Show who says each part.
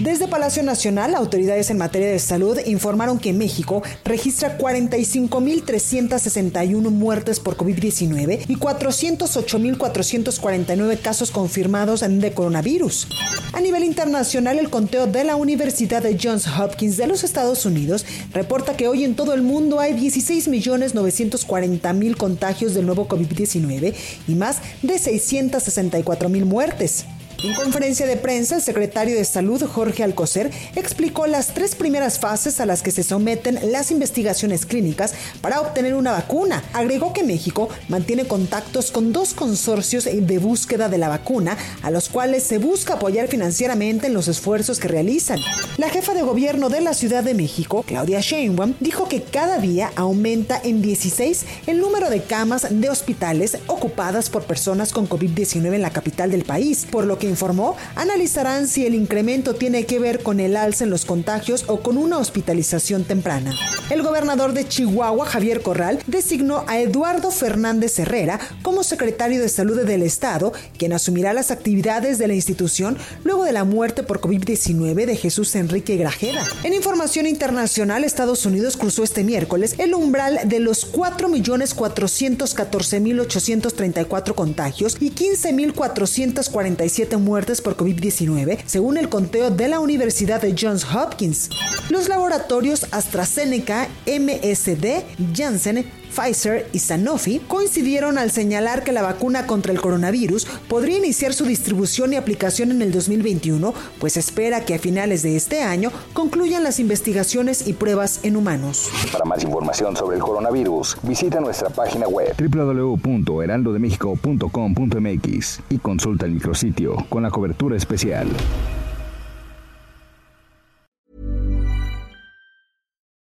Speaker 1: Desde Palacio Nacional, autoridades en materia de salud informaron que México registra 45.361 muertes por COVID-19 y 408.449 casos confirmados de coronavirus. A nivel internacional, el conteo de la Universidad de Johns Hopkins de los Estados Unidos reporta que hoy en todo el mundo hay 16.940.000 contagios del nuevo COVID-19 y más de 664.000 muertes. En conferencia de prensa, el secretario de Salud, Jorge Alcocer, explicó las tres primeras fases a las que se someten las investigaciones clínicas para obtener una vacuna. Agregó que México mantiene contactos con dos consorcios de búsqueda de la vacuna, a los cuales se busca apoyar financieramente en los esfuerzos que realizan. La jefa de gobierno de la Ciudad de México, Claudia Sheinbaum, dijo que cada día aumenta en 16 el número de camas de hospitales ocupadas por personas con COVID-19 en la capital del país, por lo que informó, analizarán si el incremento tiene que ver con el alza en los contagios o con una hospitalización temprana. El gobernador de Chihuahua, Javier Corral, designó a Eduardo Fernández Herrera como secretario de Salud del Estado, quien asumirá las actividades de la institución luego de la muerte por COVID-19 de Jesús Enrique Grajeda. En información internacional, Estados Unidos cruzó este miércoles el umbral de los 4.414.834 contagios y 15.447 muertes por COVID-19, según el conteo de la Universidad de Johns Hopkins. Los laboratorios AstraZeneca, MSD, Janssen, Pfizer y Sanofi coincidieron al señalar que la vacuna contra el coronavirus podría iniciar su distribución y aplicación en el 2021, pues espera que a finales de este año concluyan las investigaciones y pruebas en humanos.
Speaker 2: Para más información sobre el coronavirus, visita nuestra página web www.heraldodemexico.com.mx y consulta el micrositio con la cobertura especial.